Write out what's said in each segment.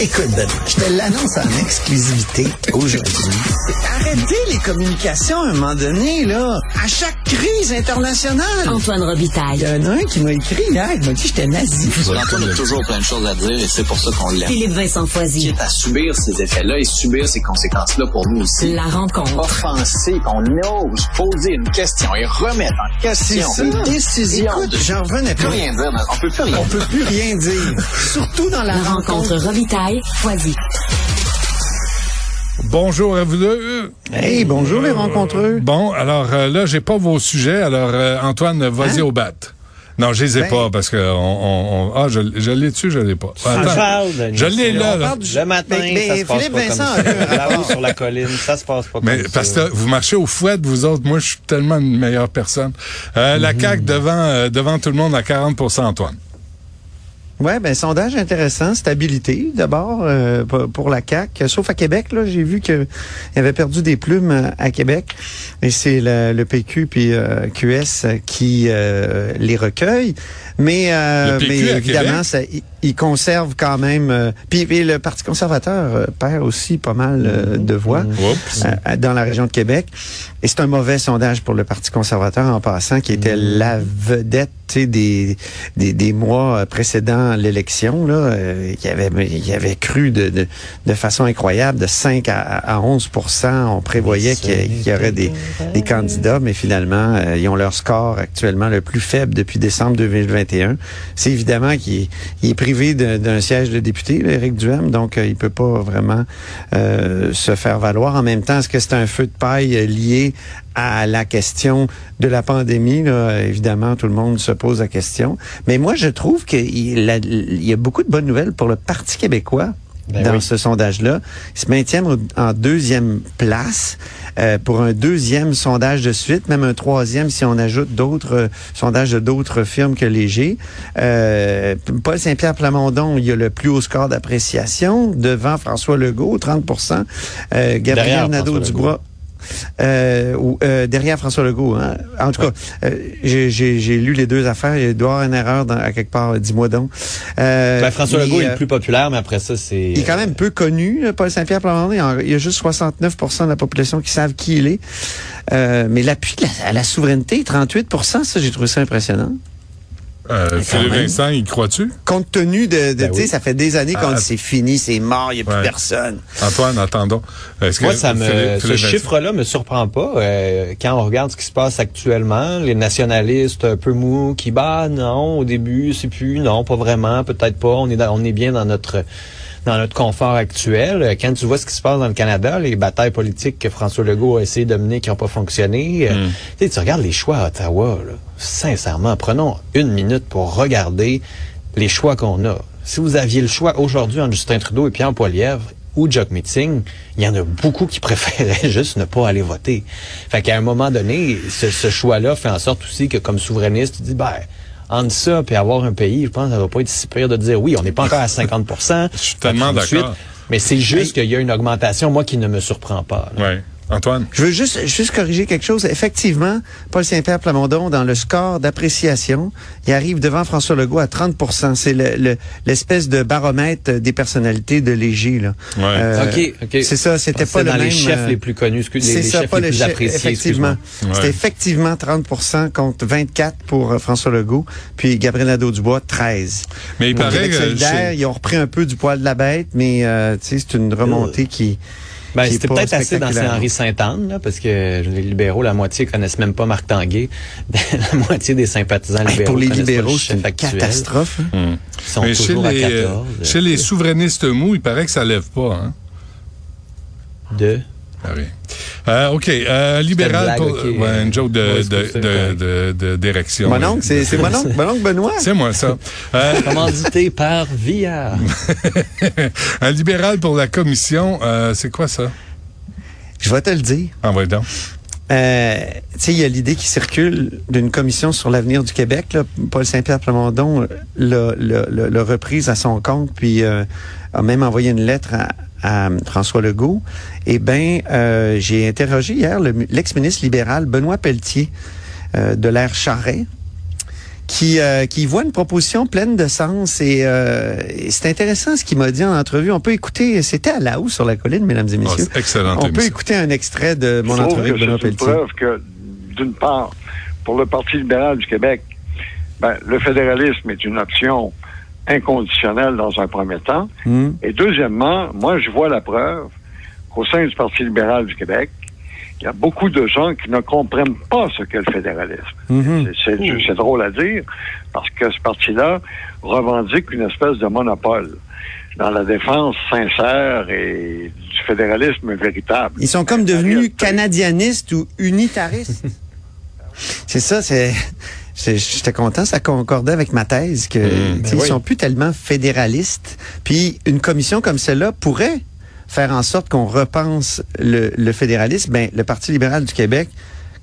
Écoute, Ben, je te l'annonce en exclusivité aujourd'hui. Arrêtez les communications à un moment donné, là. À chaque crise internationale. Antoine Il y Robitaille. en a un qui m'a écrit hier, il m'a dit que j'étais nazi. Antoine a toujours plein de choses à dire et c'est pour ça qu'on l'aime. Philippe Vincent Foisy. à subir ces effets-là et subir ces conséquences-là pour nous aussi. La rencontre. Offenser, qu'on ose poser une question et remettre en question les décisions. Écoute, j'en revenais plus rien dire. On peut plus rien On peut plus rien dire. Surtout dans la La rencontre Robitaille. Foisy. Bonjour à vous deux. Hey, bonjour les rencontreux. Bon, alors euh, là, j'ai pas vos sujets. Alors, euh, Antoine, vas-y Hein? au bat. Non, je les ai Ben- pas parce que on, on- on- ah, je, je l'ai dessus, je l'ai pas. Attends. Je l'ai là, là. Le matin, Mais- ça mais se passe Philippe pas Vincent comme ça. Là-haut sur la colline, ça se passe pas Mais comme parce ça. que vous marchez au fouet, vous autres, moi, je suis tellement une meilleure personne. Euh, La CAQ devant, euh, devant tout le monde à 40% Antoine. Ouais, ben sondage intéressant, stabilité d'abord euh, pour- la CAC. Sauf à Québec, là, j'ai vu qu'il avait perdu des plumes à Québec, et c'est le, le PQ puis euh, QS qui euh, les recueille. Mais, évidemment, ça, il, conserve quand même. puis, puis le Parti conservateur perd aussi pas mal de voix. Dans la région de Québec. Et c'est un mauvais sondage pour le Parti conservateur en passant, qui était la vedette des, des, des mois euh, l'élection. Là, euh, il, avait, il avait cru de, de, façon incroyable, de 5 à, à 11 On prévoyait qu'il y, aurait des, des candidats, mais finalement, euh, ils ont leur score actuellement le plus faible depuis décembre 2021. C'est évidemment qu'il est, privé d'un siège de député, Éric Duhem, donc euh, il peut pas vraiment euh, se faire valoir. En même temps, est-ce que c'est un feu de paille euh, lié à la question de la pandémie? Là? Évidemment, tout le monde se pose la question. Mais moi, je trouve qu'il y a beaucoup de bonnes nouvelles pour le Parti québécois. Ben dans oui. ce sondage-là, ils se maintiennent en deuxième place euh, pour un deuxième sondage de suite, même un troisième si on ajoute d'autres euh, sondages de d'autres firmes que Léger. Euh, Paul Saint-Pierre Plamondon, il y a le plus haut score d'appréciation devant François Legault, 30% euh, Gabriel Nadeau-Dubois. Euh, ou, euh, derrière François Legault. Hein. En tout cas, euh, j'ai- lu les deux affaires. Il doit y avoir une erreur dans, à quelque part. Dis-moi donc. Ben, François mais, Legault est le plus populaire, mais après ça, c'est... il est quand même peu connu, Paul Saint-Pierre Plamondon. Il y a- Il y a juste 69% de la population qui savent qui il est. Mais l'appui à la souveraineté, 38 ça, j'ai trouvé ça impressionnant. Euh, Philippe même. Vincent, y crois-tu? Compte tenu de, de Ben tu sais, oui. ça fait des années qu'on Ah, dit c'est fini, c'est mort, il n'y a plus ouais. personne. Antoine, attendons. Est-ce que Moi, ça me, Philippe- ce Philippe chiffre-là me surprend pas. Euh, quand on regarde ce qui se passe actuellement, les nationalistes un peu mous qui bah non, au début c'est plus, non, pas vraiment, peut-être pas. On est dans- on est bien dans notre dans notre confort actuel. Euh, Quand tu vois ce qui se passe dans le Canada, les batailles politiques que François Legault a essayé de mener qui n'ont pas fonctionné, euh, tu sais, tu regardes les choix à Ottawa. Là, sincèrement, prenons une minute pour regarder les choix qu'on a. Si vous aviez le choix aujourd'hui entre Justin Trudeau et Pierre Poilievre ou Jock Meeting, il y en a beaucoup qui préféraient juste ne pas aller voter. Fait qu'à un moment donné, ce, ce choix-là fait en sorte aussi que comme souverainiste, tu dis, ben, entre ça puis avoir un pays, je pense que ça va pas être si pire de dire oui, on n'est pas encore à 50 Je suis tellement d'accord. Mais c'est juste qu'il y a une augmentation, moi, qui ne me surprend pas. là. Ouais. Antoine? Je veux juste, juste corriger quelque chose. Effectivement, Paul Saint-Pierre Plamondon, dans le score d'appréciation, il arrive devant François Legault à 30% C'est le- le- l'espèce de baromètre des personnalités de Léger. Là. Ouais. OK, OK. C'est ça, c'était C'est pas le dans même... les chefs euh, les plus connus, les, C'est les ça, chefs pas les le plus chef, appréciés, effectivement. C'était Ouais. effectivement 30 contre 24 pour euh, François Legault, puis Gabriel Nadeau-Dubois, 13. Mais il Donc, paraît que solidaire, ils ont repris un peu du poil de la bête, mais euh, tu sais, c'est une remontée qui Ben, c'était peut-être assez dans spectaculaire. Saint-Henri Sainte-Anne, là, parce que les libéraux, la moitié connaissent même pas Marc Tanguay. la moitié des sympathisants Hey, libéraux pour les libéraux, c'est une actuel. catastrophe. hein. Ils sont Mais chez toujours les, à euh, 14. chez les souverainistes mous, il paraît que ça lève pas. Hein? de... Ah oui. Euh, OK. Euh, libéral blague, pour. Ouais, une joke de, Ouais, c'est de, pour ça, de, correct. de- de- d'érection. Mon oncle, c'est c'est mon oncle, mon oncle Benoît? C'est moi, ça. Euh, Commandité par Villard. un libéral pour la commission, euh, c'est quoi ça? Je vais te le dire. Envoyez donc. Euh, tu sais, il y a l'idée qui circule d'une commission sur l'avenir du Québec. Là. Paul Saint-Pierre Plamondon l'a, l'a- l'a- l'a reprise à son compte, puis euh, a même envoyé une lettre à, à François Legault. Eh bien, euh, j'ai interrogé hier le- l'ex-ministre libéral Benoît Pelletier euh, de l'ère Charret, qui, euh, qui voit une proposition pleine de sens. Et, euh, et c'est intéressant ce qu'il m'a dit en entrevue. On peut écouter, c'était à la haut sur la colline, mesdames et Oh, messieurs. c'est excellente On peut écouter un extrait de mon entrevue avec Benoît c'est une Pelletier. preuve que, d'une part, pour le Parti libéral du Québec, ben, le fédéralisme est une option inconditionnelle dans un premier temps. Hmm. Et deuxièmement, moi, je vois la preuve qu'au sein du Parti libéral du Québec, il y a beaucoup de gens qui ne comprennent pas ce qu'est le fédéralisme. Mhm. C'est- drôle à dire, parce que ce parti-là revendique une espèce de monopole dans la défense sincère et du fédéralisme véritable. Ils sont comme devenus canadianistes ou unitaristes. c'est ça, c'est. C'est- J'étais content, ça concordait avec ma thèse que Mm. Ben ils oui. sont plus tellement fédéralistes. Puis une commission comme celle-là pourrait faire en sorte qu'on repense le, le fédéralisme. Ben, le Parti libéral du Québec,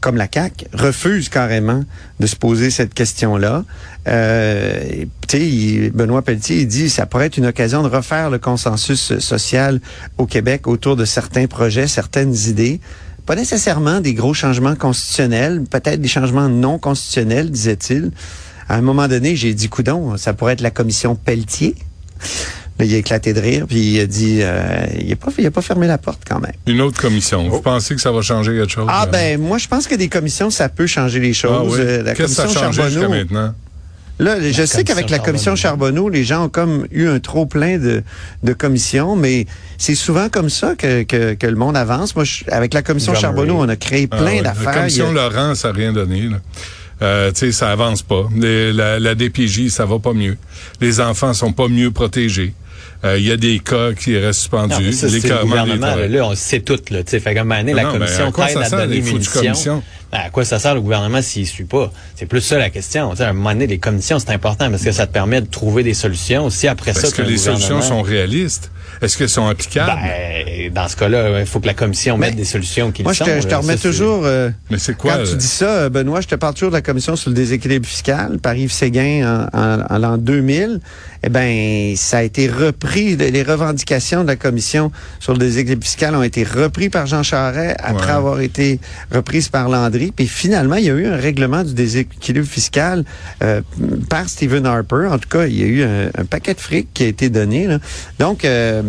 comme la CAQ, refuse carrément de se poser cette question-là. Euh, il- Benoît Pelletier, il dit ça pourrait être une occasion de refaire le consensus social au Québec autour de certains projets, certaines idées. Pas nécessairement des gros changements constitutionnels, peut-être des changements non constitutionnels, disait-il. À un moment donné, j'ai dit, coudon, ça pourrait être la commission Pelletier. Là, il a éclaté de rire, puis il a dit, euh, il a pas, il a pas fermé la porte quand même. Une autre commission. Vous pensez que ça va changer quelque chose? Ah euh? ben, moi, je pense que des commissions, ça peut changer les Ah choses. oui. Euh, La Qu'est-ce que ça commission a changé jusqu'à Charbonneau, maintenant? Là, je sais qu'avec la commission Charbonneau, les gens ont comme eu un trop plein de, de commissions, mais c'est souvent comme ça que, que, que le monde avance. Moi, je- avec la commission. Charbonneau, on a créé Ah plein ouais. La d'affaires. commission a- Laurent, ça n'a rien donné. Là. Euh, tu sais, ça avance pas. Les- la, la DPJ, ça va pas mieux. Les enfants sont pas mieux protégés. Euh, Il y a des cas qui restent Non, suspendus. mais ça, c'est le L'écartement des gouvernement, là, on sait tout, là. Tu sais, fait comme année, la Non, mais commission à quoi à sert, donner les commissions? Ben, à quoi ça sert le gouvernement s'il suit pas? C'est plus ça la question. Tu sais, à un moment donné, les commissions, c'est important parce que ça te permet de trouver des solutions. Si après ça, Est-ce que un les solutions sont réalistes? Est-ce qu'elles sont applicables? Ben, dans ce cas-là, il faut que la commission mette des solutions qui Moi, le je sont. te, je te remets Ça, toujours... euh, Mais c'est quoi? Quand tu euh, dis ça, Benoît, je te parle toujours de la commission sur le déséquilibre fiscal par Yves Séguin en, en- en l'an 2000. Eh ben, ça a été repris. Les les revendications de la commission sur le déséquilibre fiscal ont été repris par Jean Charest après Ouais. avoir été reprises par Landry. Puis finalement, il y a eu un règlement du déséquilibre fiscal euh, par Stephen Harper. En tout cas, il y a eu un, un paquet de fric qui a été donné. là. Donc, euh,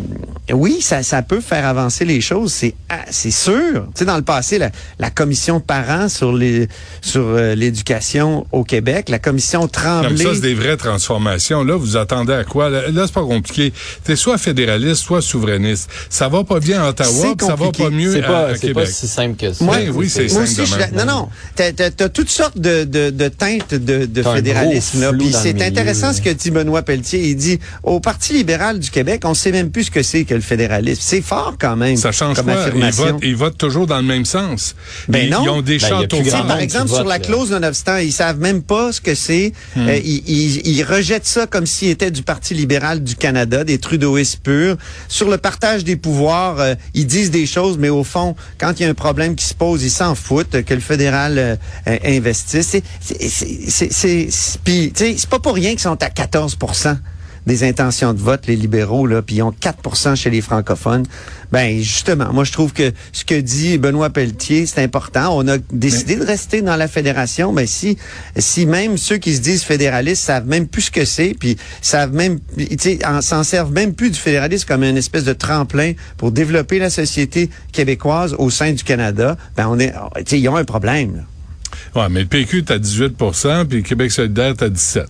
oui, ça, ça peut faire avancer les choses. C'est ah, c'est sûr. Tu sais, dans le passé, la, la commission parents sur les sur euh, l'éducation au Québec, la commission Tremblay. ça, c'est des vraies transformations. Là, vous attendez à quoi? Là, là, c'est pas compliqué. T'es soit fédéraliste, soit souverainiste. Ça va pas bien à Ottawa, ça va pas mieux à, pas, à c'est pas Québec. si simple que ça. Moi, oui, c'est Moi simple aussi, de je suis même. là- non, non. T'as, t'as toutes sortes de, de, de teintes de, fédéralisme. là. Puis c'est intéressant ce que dit Benoît Pelletier. Il dit au Parti libéral du Québec, on sait même plus ce que c'est que le fédéralisme. C'est fort quand même. Ça change comme quoi? Ils votent, ils votent toujours dans le même sens. Ben ils, non. ils ont des Ben, châteaux forts. par exemple, sur vote, la clause non-obstant, ils savent même pas ce que c'est. Hmm. Euh, ils, ils- ils rejettent ça comme s'il était du Parti libéral du Canada, des trudeauistes purs. Sur le partage des pouvoirs, euh, ils disent des choses, mais au fond, quand il y a un problème qui se pose, ils s'en foutent euh, que le fédéral euh, euh, investisse. C'est, c'est, c'est, c'est, c'est pas pour rien qu'ils sont à 14 des intentions de vote, les libéraux, là, puis ils ont 4% chez les francophones. Ben justement, moi je trouve que ce que dit Benoît Pelletier, c'est important. On a décidé de rester dans la fédération, mais si si même ceux qui se disent fédéralistes savent même plus ce que c'est, puis savent même, s'en servent même plus du fédéralisme comme une espèce de tremplin pour développer la société québécoise au sein du Canada, ben on est, ils ont un problème. là. Ouais, mais le PQ à 18% puis Québec solidaire à 17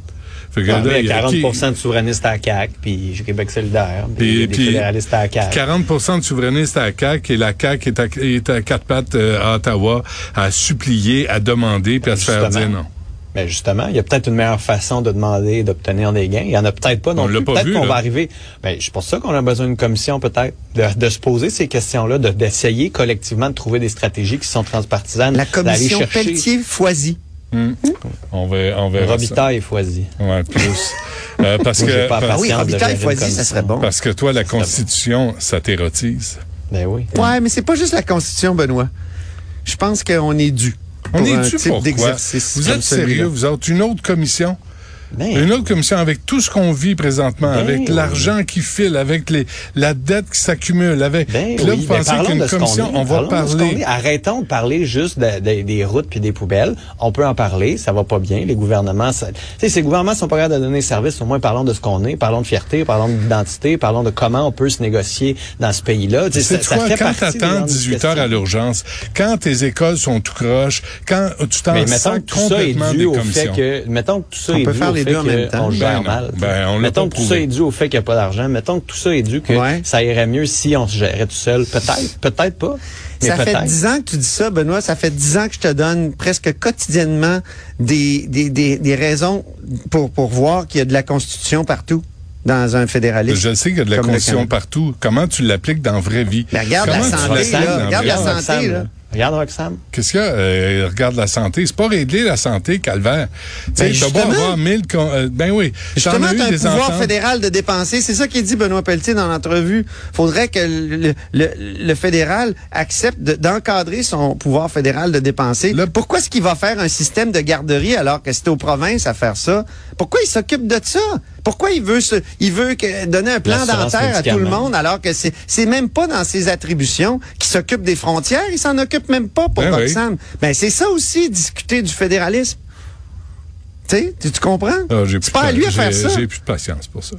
Fait que là, mais il il y y a a 40 qui- de souverainistes à la CAQ, puis Québec solidaire, puis, Puis- puis fédéralistes à la CAQ. 40% de souverainistes à la CAQ et la CAQ est à, est à quatre pattes euh, à Ottawa à supplier, à demander puis à se faire dire non. Mais justement, il y a peut-être une meilleure façon de demander et d'obtenir des gains. Il y en a peut-être pas non On l'a plus. Peut-être qu'on va arriver. Ben, c'est pour ça qu'on a besoin d'une commission peut-être de, de se poser ces questions-là, de- d'essayer collectivement de trouver des stratégies qui sont transpartisanes, La commission chercher Pelletier-Foisy. On va, on verra ça. Robitaille Foisy. Ouais, plus. Euh, parce que pas parce, Ah oui, Robitaille Foisy, ça serait bon. parce que toi, la Constitution, ça t'érotise. Ben oui. Ouais, mais c'est pas juste la Constitution, Benoît. Je pense qu'on est dû. On pour est un dû type d'exercice Vous êtes sérieux, vous autres? Une autre commission? Ben, Une autre commission avec tout ce qu'on vit présentement, Ben avec oui. l'argent qui file, avec les, la dette qui s'accumule, avec. Ben là, oui, vous ben pensez qu'une de commission, est, on va parlons de ce qu'on parler. est. Arrêtons de parler juste de- de- des routes puis des poubelles. On peut en parler, ça va pas bien. Les gouvernements, ça- tu sais, ces gouvernements sont pas capables de donner service. Au moins, parlons de ce qu'on est, parlons de fierté, parlons d'identité, parlons de comment on peut se négocier dans ce pays-là. Tu sais, C'est ça, ça quoi, fait quand t'attends grandes 18 heures à l'urgence, quand tes écoles sont tout croches, quand tu t'en sors que tout ça est complètement dû des au fait que, mettons que tout ça On est peut dû les fait deux en même temps. qu'on gère Ben non. mal. Ben, on mettons pas que tout ça est dû au fait qu'il n'y a pas d'argent. Mettons que tout ça est dû que Ouais. ça irait mieux si on se gérait tout seul. Peut-être, peut-être pas. Mais Ça fait dix ans que tu dis ça, Benoît. Ça fait dix ans que je te donne presque quotidiennement des, des, des, des raisons pour, pour voir qu'il y a de la Constitution partout dans un fédéralisme. Je sais qu'il y a de la Constitution partout. Comment tu l'appliques dans la vraie vie? Ben, regarde Comment la santé, là. Regarde la santé. Là. Regarde Roxane. Qu'est-ce qu'il y a? Euh, regarde la santé. C'est pas régler la santé, calvaire. Tu sais, Ben, avoir mille... con- euh, ben oui. Justement, tu as un pouvoir ententes. fédéral de dépenser. C'est ça qu'il dit Benoît Pelletier dans l'entrevue. faudrait que le, le, le fédéral accepte de- d'encadrer son pouvoir fédéral de dépenser. Pourquoi est-ce qu'il va faire un système de garderie alors que c'est aux provinces à faire ça? Pourquoi il s'occupe de ça? Pourquoi il veut se, il veut que, donner un plan dentaire à tout le monde alors que c'est, c'est même pas dans ses attributions qu'il s'occupe des frontières, il s'en occupe même pas pour Ben oui. Ben, c'est ça aussi, discuter du fédéralisme. Tu sais, tu, tu comprends? Ah, c'est pas à lui à faire ça. J'ai plus de patience pour ça.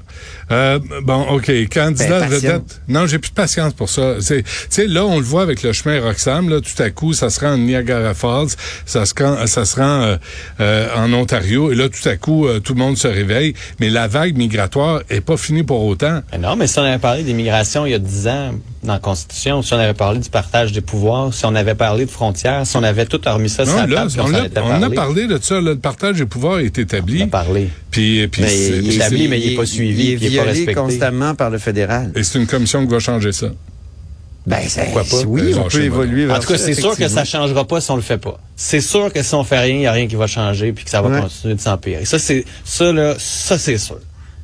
Euh, bon, OK. Candidat Ben, de vedette. patience. Non, j'ai plus de patience pour ça. C'est, tu sais, là, on le voit avec le chemin Roxham. Là, tout à coup, ça se rend à Niagara Falls, ça se rend, ça se rend euh, euh, en Ontario, et là, tout à coup, euh, tout le monde se réveille. Mais la vague migratoire est pas finie pour autant. Mais non, mais si on avait parlé d'immigration il y a 10 ans dans la Constitution, si on avait parlé du partage des pouvoirs, si on avait parlé de frontières, si on avait tout remis ça sur la là, table, on, on était on a parlé. de ça. là, le partage des pouvoirs est établi. On a parlé. Puis, puis Mais c'est- il est établi, mais il est pas suivi, Il est puis il est pas violé respecté. constamment par le fédéral. et c'est une commission qui va changer ça. Ben, c'est, Pourquoi pas? Oui, Euh, on peut évoluer vers En tout cas, ça, c'est sûr que ça changera pas si on le fait pas. C'est sûr que si on fait rien, il n'y a rien qui va changer puis que ça va Ouais. continuer de s'empirer. Ça, c'est, ça, là, ça, c'est sûr.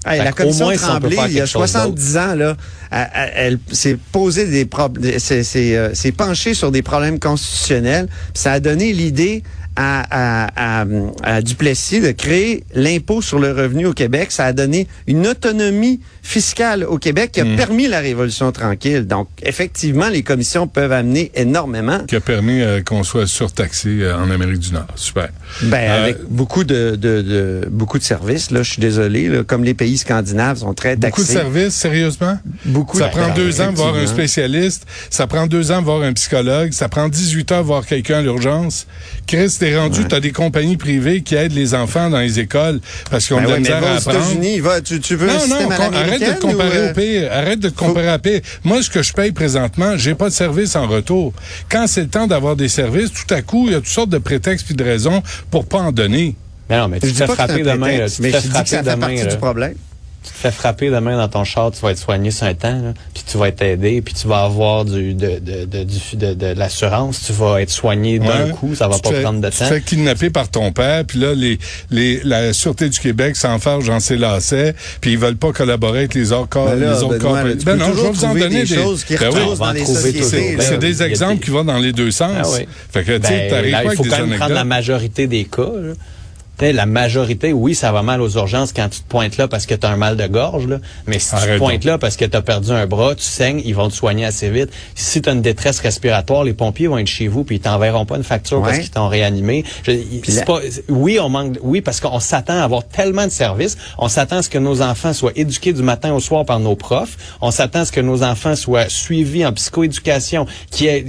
Hey, la commission si Tremblay, il y a quelque chose 70 ans, là, elle, s'est posé des problèmes, s'est euh, s'est penchée sur des problèmes constitutionnels. Puis Ça a donné l'idée à, à, à, à Duplessis de créer l'impôt sur le revenu au Québec. Ça a donné une autonomie fiscale au Québec qui a permis la révolution tranquille. Donc, effectivement, les commissions peuvent amener énormément. Qui a permis euh, qu'on soit surtaxé euh, en Amérique du Nord. Super. Ben, Euh, avec beaucoup de, de, de- beaucoup de services, là, je suis désolé, là, comme les pays scandinaves sont très taxés. Beaucoup de services, sérieusement? Beaucoup Ça de- prend deux ans de voir un spécialiste, ça prend deux ans de voir un psychologue, ça prend 18 heures de voir quelqu'un à l'urgence. Chris, t'es rendu, t'as des compagnies privées qui aident les enfants dans les écoles parce qu'ils ont Ben de la ouais, mais misère va à aux. États-Unis, va, tu, tu veux un Non, système non, à arrête de te comparer ou, euh, au pire. Arrête de te comparer à pire. Moi, ce que je paye présentement, j'ai pas de service en retour. Quand c'est le temps d'avoir des services, tout à coup, il y a toutes sortes de prétextes puis de raisons pour pas en donner. Mais non, mais Je tu te dis fais pas que c'est frapper demain, là. Tu mais te je fais dis que ça frapper fait demain, partie là. du problème. Tu te fais frapper demain dans ton char, tu vas être soigné sur un temps, là, puis tu vas être aidé, puis tu vas avoir du, de, de, de, de, de l'assurance, tu vas être soigné d'un Ouais. coup, ça va Tu pas fais- prendre de Tu temps. te fais kidnapper par ton père, puis là, les, les, la Sûreté du Québec s'enfarge dans ses lacets, puis ils veulent pas collaborer avec les autres corps. Ben là, les autres Benoît, corps. tu Ben peux non, je vais vous en donner des choses qui Ben oui. dans les trouver sociétés. Ben C'est des exemples des- qui vont dans les deux sens. Ah oui. Fait que, tu sais, Ben, il faut quand même prendre la majorité des cas. là. Tu sais, La majorité, oui, ça va mal aux urgences quand tu te pointes là parce que tu as un mal de gorge. Là. Mais si tu te pointes donc. là parce que tu as perdu un bras, tu saignes, ils vont te soigner assez vite. Si tu as une détresse respiratoire, les pompiers vont être chez vous puis ils t'enverront pas une facture parce qu'ils t'ont réanimé. Je- pas- oui, on manque, oui, parce qu'on s'attend à avoir tellement de services. On s'attend à ce que nos enfants soient éduqués du matin au soir par nos profs. On s'attend à ce que nos enfants soient suivis en psychoéducation. Qui est,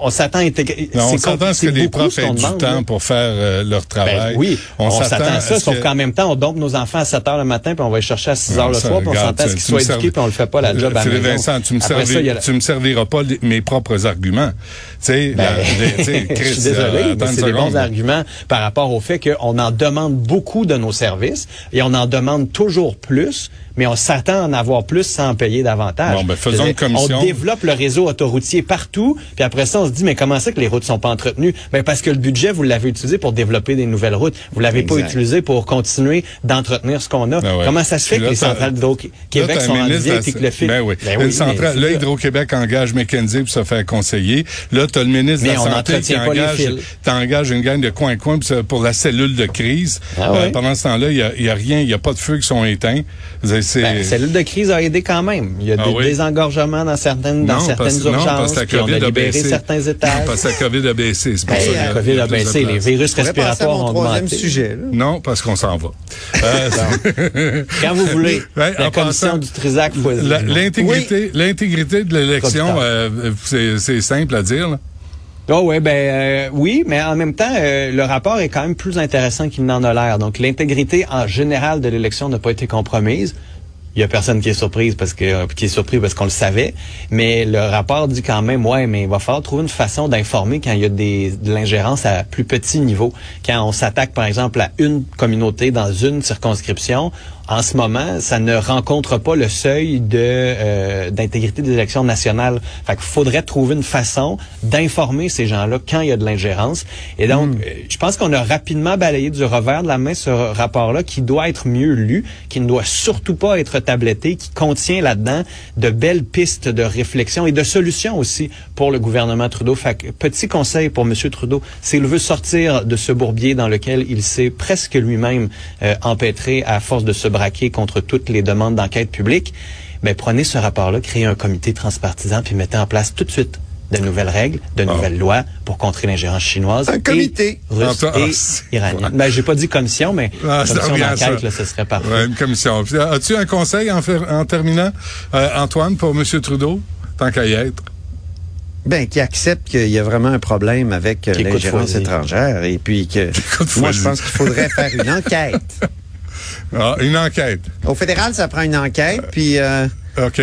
on s'attend à intégrer. Non, on à ce que les profs ce aient du demande, temps là. pour faire euh, leur travail. Ben oui, On On s'attend s'attend à ça, sauf que- qu'en même temps, on dompe nos enfants à 7 heures le matin, puis on va les chercher à 6 heures le soir, puis on s'entend à ce qu'ils soient éduqués, puis on le fait pas la job à la. Vincent, tu me, ça, la- tu me serviras pas les- mes propres arguments. Tu sais, Ben, la- je suis désolé, euh, mais c'est des bons arguments par rapport au fait qu'on en demande beaucoup de nos services et on en demande toujours plus, mais on s'attend à en avoir plus sans en payer davantage. Bon, ben, faisons une commission. On développe le réseau autoroutier partout, puis après ça, on se dit, mais comment ça que les routes sont pas entretenues? Ben, parce que le budget, vous l'avez utilisé pour développer des nouvelles routes. Vous l'avez pas utilisé pour continuer d'entretenir ce qu'on a. Ben ouais. Comment ça se fait que les centrales d'Hydro-Québec sont en vieille puis que le fil... Ben oui. Ben Une mais centrale, c'est là. Hydro-Québec engage McKenzie pour se faire conseiller. Là, tu as le ministre Mais de la Santé qui engage, fils. t'engages une gang de coin-coin pour, la cellule de crise. Euh, Ah ouais. pendant ce temps-là, il y a, a rien, il n'y a pas de feux qui sont éteints. Ben, la cellule de crise a aidé quand même. Il y a Ah des oui? désengorgements dans certaines, dans Non, certaines parce, non, urgences, parce que la puis on a COVID baissé. certains étages. Non, parce que la COVID a baissé. C'est pour Ben, ça la a- COVID a a baissé, les virus à respiratoires mon ont troisième augmenté. sujet. là. Non, parce qu'on s'en va. Euh, Quand vous voulez, Ouais, la en commission du Trisac faut la- L'intégrité, l'intégrité de l'élection, euh, c'est, c'est simple à dire. là. Oh ouais, ben euh, oui, mais en même temps, euh, le rapport est quand même plus intéressant qu'il n'en a l'air. Donc l'intégrité en général de l'élection n'a pas été compromise. Il y a personne qui est surprise parce que euh, qui est surpris parce qu'on le savait, mais le rapport dit quand même ouais, mais il va falloir trouver une façon d'informer quand il y a des de l'ingérence à plus petit niveau. Quand on s'attaque par exemple à une communauté dans une circonscription, en ce moment, ça ne rencontre pas le seuil de euh, d'intégrité des élections nationales. Fait qu'il faudrait trouver une façon d'informer ces gens-là quand il y a de l'ingérence. Et donc, euh, je pense qu'on a rapidement balayé du revers de la main ce rapport-là qui doit être mieux lu, qui ne doit surtout pas être tabletté, qui contient là-dedans de belles pistes de réflexion et de solutions aussi pour le gouvernement Trudeau. Fait que, petit conseil pour M. Trudeau, s'il veut sortir de ce bourbier dans lequel il s'est presque lui-même euh, empêtré à force de se braquer contre toutes les demandes d'enquête publique, mais prenez ce rapport-là, créez un comité transpartisan, puis mettez en place tout de suite de nouvelles règles, de nouvelles lois pour contrer l'ingérence chinoise. Un et comité. Russe Antoine- ah, et c'est- iranienne. Ben, j'ai pas dit commission, mais Ah, commission d'enquête, là, ce serait parfait. Ouais, une commission. Puis, As-tu un conseil en, fer- en terminant, euh, Antoine, pour M. Trudeau, tant qu'à y être? Ben, qui accepte qu'il y a vraiment un problème avec euh, l'ingérence étrangère et puis que moi je pense qu'il faudrait faire une enquête. Ah, une enquête. Au fédéral, ça prend une enquête, puis euh,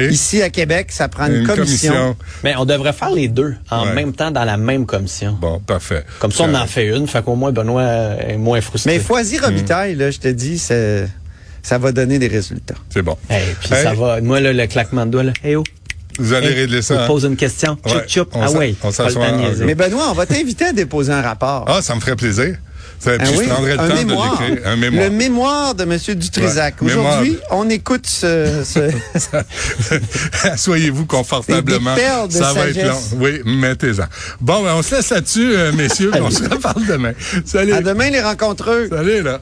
ici à Québec, ça prend une, commission. Mais on devrait faire les deux en Ouais. même temps dans la même commission. Bon, parfait. Comme ça, on en Correct. fait une, fait qu'au moins Benoît est moins frustré. Mais Foisy Hmm. Robitaille, là, je te dis, c'est- ça va donner des résultats. C'est bon. Hey, puis Hey, ça va. Moi, là, le claquement de doigts, là. Hey, oh. Vous allez Hey, régler ça. te hein? pose une question. Ouais, choup. on Ah ouais. on s'assoit en-. Mais Benoît, on va t'inviter à déposer un rapport. Ah, ça me ferait plaisir. Ça, Ah je prendrais le un temps mémoire. de. Un mémoire. Le mémoire de M. Dutrisac. Ouais, Aujourd'hui, on écoute ce, ce- Asseyez-vous confortablement. De Ça va être long. Oui, mettez-en. Bon, ben, on se laisse là-dessus, euh, messieurs. on se reparle demain. Salut. À demain, les rencontreux. Salut, là.